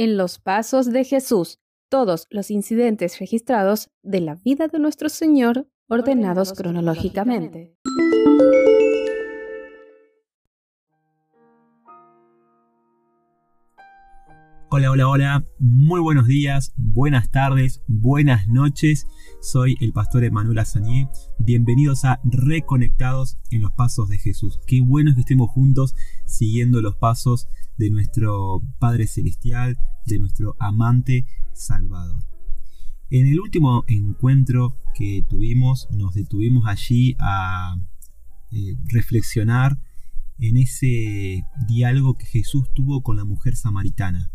en los pasos de Jesús, todos los incidentes registrados de la vida de nuestro Señor ordenados, cronológicamente. Hola, hola, hola, muy buenos días, buenas tardes, buenas noches. Soy el pastor Emanuel Azañé. Bienvenidos a Reconectados en los Pasos de Jesús. Qué bueno que estemos juntos siguiendo los pasos de nuestro Padre Celestial, de nuestro amante Salvador. En el último encuentro que tuvimos, nos detuvimos allí a eh, reflexionar en ese diálogo que Jesús tuvo con la mujer samaritana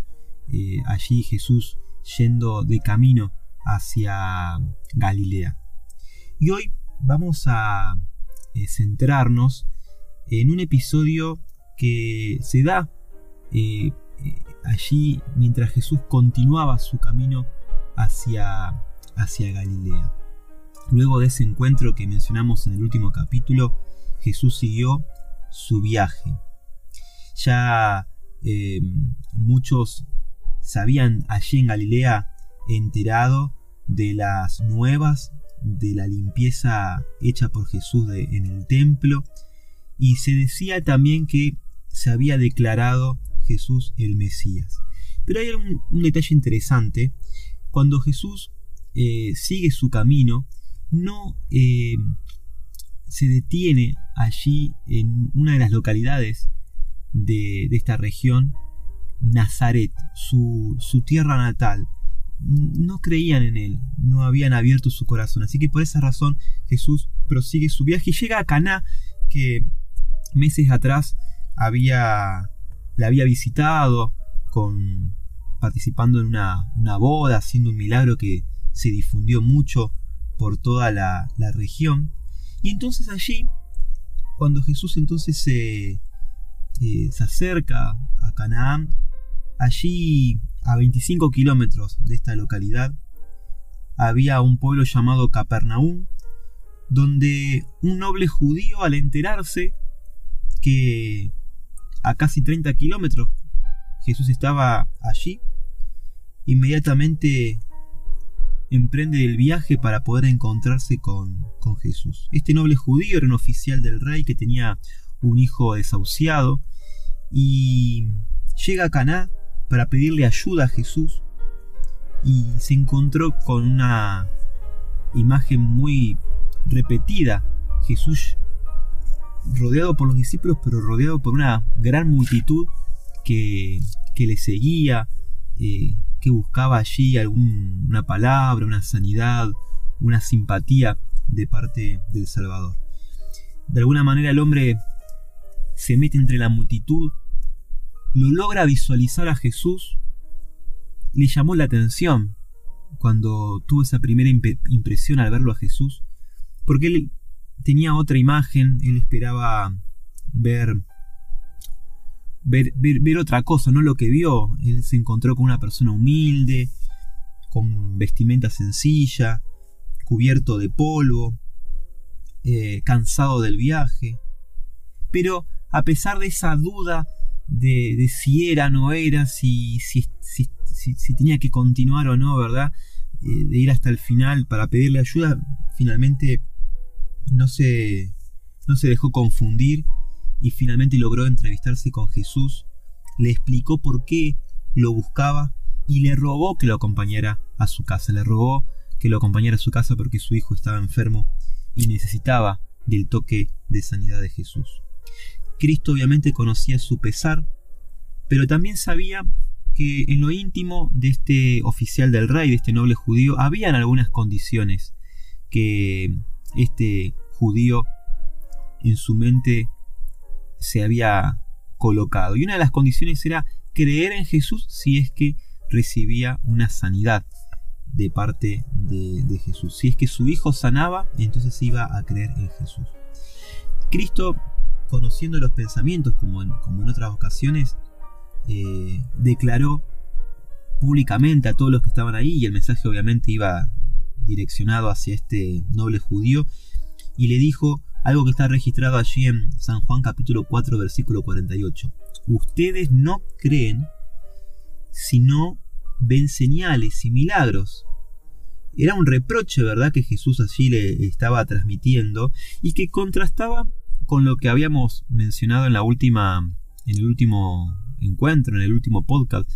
eh, allí Jesús yendo de camino hacia Galilea. Y hoy vamos a eh, centrarnos en un episodio que se da allí mientras Jesús continuaba su camino hacia, hacia Galilea. Luego de ese encuentro que mencionamos en el último capítulo, Jesús siguió su viaje. Ya muchos se habían allí en Galilea enterado de las nuevas de la limpieza hecha por Jesús en el templo y se decía también que se había declarado Jesús el Mesías. Pero hay un, detalle interesante, cuando Jesús eh, sigue su camino, no eh, se detiene allí en una de las localidades de esta región Nazaret, su, tierra natal. No creían en él, no habían abierto su corazón. Así que por esa razón Jesús prosigue su viaje y llega a Caná, que meses atrás había, la había visitado, con, participando en una, boda, haciendo un milagro que se difundió mucho por toda la, región. Y entonces allí, cuando Jesús entonces se, eh, se acerca a Canaán, Allí, a 25 kilómetros de esta localidad, había un pueblo llamado Capernaum, donde un noble judío al enterarse que a casi 30 kilómetros Jesús estaba allí, inmediatamente emprende el viaje para poder encontrarse con, con, Jesús. Este noble judío era un oficial del rey que tenía un hijo desahuciado y llega a Caná para pedirle ayuda a Jesús y se encontró con una imagen muy repetida. Jesús rodeado por los discípulos, pero rodeado por una gran multitud que, le seguía, eh, que buscaba allí alguna palabra, una sanidad, una simpatía de parte del Salvador. De alguna manera el hombre se mete entre la multitud lo logra visualizar a Jesús, le llamó la atención cuando tuvo esa primera impresión al verlo a Jesús, porque él tenía otra imagen, él esperaba ver, ver, ver, otra cosa, no lo que vio, él se encontró con una persona humilde, con vestimenta sencilla, cubierto de polvo, eh, cansado del viaje, pero a pesar de esa duda de, si era, no era, si, si, si, tenía que continuar o no, ¿verdad? Eh, de ir hasta el final para pedirle ayuda, finalmente no se, no se dejó confundir y finalmente logró entrevistarse con Jesús, le explicó por qué lo buscaba y le rogó que lo acompañara a su casa, le rogó que lo acompañara a su casa porque su hijo estaba enfermo y necesitaba del toque de sanidad de Jesús. Cristo obviamente conocía su pesar, pero también sabía que en lo íntimo de este oficial del rey, de este noble judío, habían algunas condiciones que este judío en su mente se había colocado. Y una de las condiciones era creer en Jesús si es que recibía una sanidad de parte de, Jesús. Si es que su hijo sanaba, entonces iba a creer en Jesús. Cristo conociendo los pensamientos, como en, como en otras ocasiones, eh, declaró públicamente a todos los que estaban ahí, y el mensaje obviamente iba direccionado hacia este noble judío, y le dijo algo que está registrado allí en San Juan capítulo 4 versículo 48. Ustedes no creen si no ven señales y milagros? Era un reproche, ¿verdad?, que Jesús allí le estaba transmitiendo y que contrastaba con lo que habíamos mencionado en la última en el último encuentro, en el último podcast,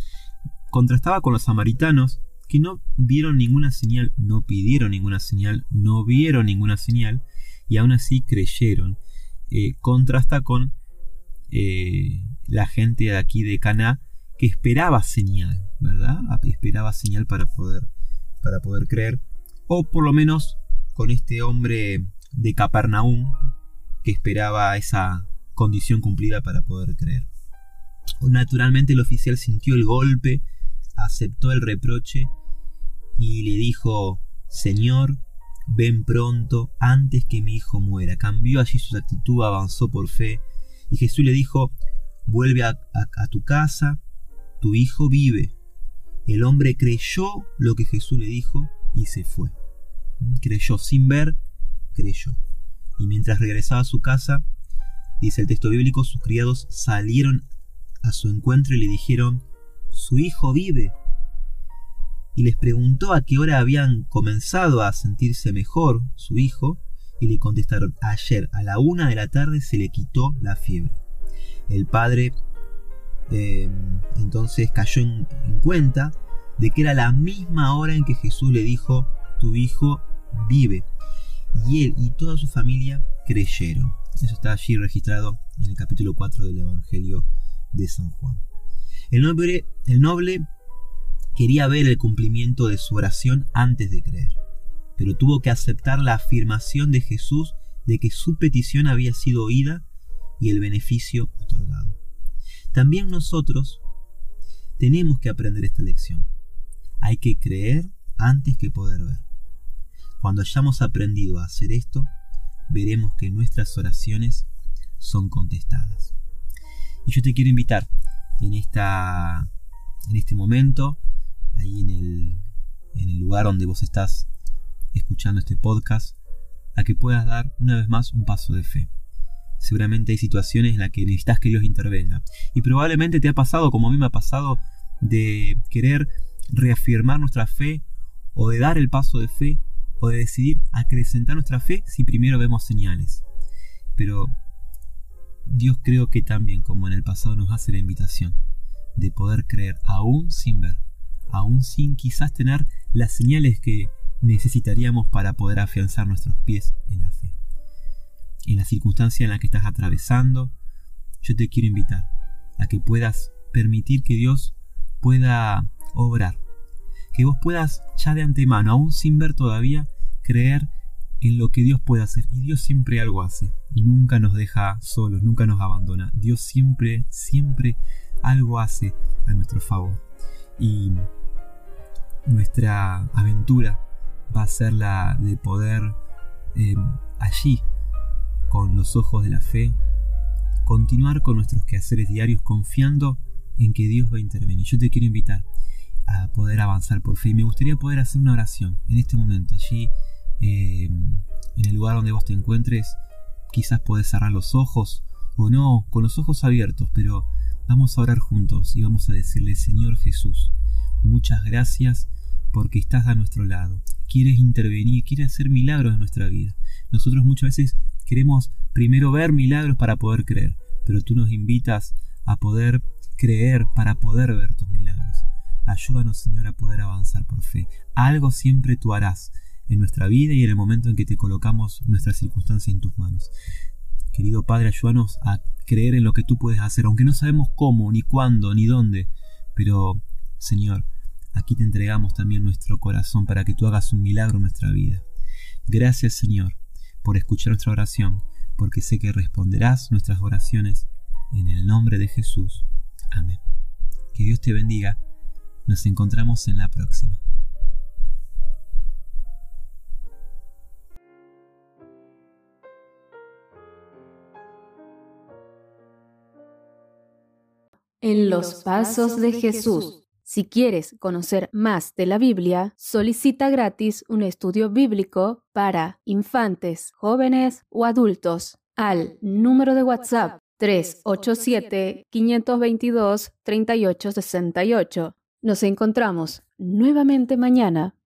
contrastaba con los samaritanos que no vieron ninguna señal, no pidieron ninguna señal, no vieron ninguna señal y aún así creyeron. Eh, contrasta con eh, la gente de aquí de Cana que esperaba señal, ¿verdad? Esperaba señal para poder, para poder creer. O por lo menos con este hombre de Capernaum que esperaba esa condición cumplida para poder creer. Naturalmente el oficial sintió el golpe, aceptó el reproche y le dijo, Señor, ven pronto antes que mi hijo muera. Cambió allí su actitud, avanzó por fe y Jesús le dijo, vuelve a, tu casa, tu hijo vive. El hombre creyó lo que Jesús le dijo y se fue. Creyó sin ver, creyó. Y mientras regresaba a su casa, dice el texto bíblico, sus criados salieron a su encuentro y le dijeron, su hijo vive. Y les preguntó a qué hora habían comenzado a sentirse mejor su hijo, y le contestaron, ayer a la una de la tarde se le quitó la fiebre. El padre em, entonces cayó en, en cuenta de que era la misma hora en que Jesús le dijo, tu hijo vive. Y él y toda su familia creyeron. Eso está allí registrado en el capítulo 4 del Evangelio de San Juan. El noble, el noble quería ver el cumplimiento de su oración antes de creer, pero tuvo que aceptar la afirmación de Jesús de que su petición había sido oída y el beneficio otorgado. También nosotros tenemos que aprender esta lección. Hay que creer antes que poder ver. Cuando hayamos aprendido a hacer esto, veremos que nuestras oraciones son contestadas. Y yo te quiero invitar en, esta, en este momento, ahí en el, en el lugar donde vos estás escuchando este podcast, a que puedas dar una vez más un paso de fe. Seguramente hay situaciones en las que necesitas que Dios intervenga. Y probablemente te ha pasado, como a mí me ha pasado, de querer reafirmar nuestra fe o de dar el paso de fe o de decidir acrecentar nuestra fe si primero vemos señales. Pero Dios creo que también, como en el pasado, nos hace la invitación de poder creer aún sin ver, aún sin quizás tener las señales que necesitaríamos para poder afianzar nuestros pies en la fe. En la circunstancia en la que estás atravesando, yo te quiero invitar a que puedas permitir que Dios pueda obrar, que vos puedas ya de antemano, aún sin ver todavía, creer en lo que Dios puede hacer. Y Dios siempre algo hace. Nunca nos deja solos, nunca nos abandona. Dios siempre, siempre algo hace a nuestro favor. Y nuestra aventura va a ser la de poder em, allí, con los ojos de la fe, continuar con nuestros quehaceres diarios confiando en que Dios va a intervenir. Yo te quiero invitar a poder avanzar por fe y me gustaría poder hacer una oración en este momento allí eh, en el lugar donde vos te encuentres, quizás podés cerrar los ojos o no, con los ojos abiertos, pero vamos a orar juntos y vamos a decirle, Señor Jesús, muchas gracias porque estás a nuestro lado. Quieres intervenir, quieres hacer milagros en nuestra vida. Nosotros muchas veces queremos primero ver milagros para poder creer, pero tú nos invitas a poder creer para poder ver tus milagros. Ayúdanos, Señor, a poder avanzar por fe. Algo siempre tú harás en nuestra vida y en el momento en que te colocamos nuestra circunstancia en tus manos. Querido Padre, ayúdanos a creer en lo que tú puedes hacer, aunque no sabemos cómo, ni cuándo, ni dónde. Pero, Señor, aquí te entregamos también nuestro corazón para que tú hagas un milagro en nuestra vida. Gracias, Señor, por escuchar nuestra oración, porque sé que responderás nuestras oraciones en el nombre de Jesús. Amén. Que Dios te bendiga. Nos encontramos en la próxima. En los pasos de Jesús. Si quieres conocer más de la Biblia, solicita gratis un estudio bíblico para infantes, jóvenes o adultos al número de WhatsApp 387-522-3868 Nos encontramos nuevamente mañana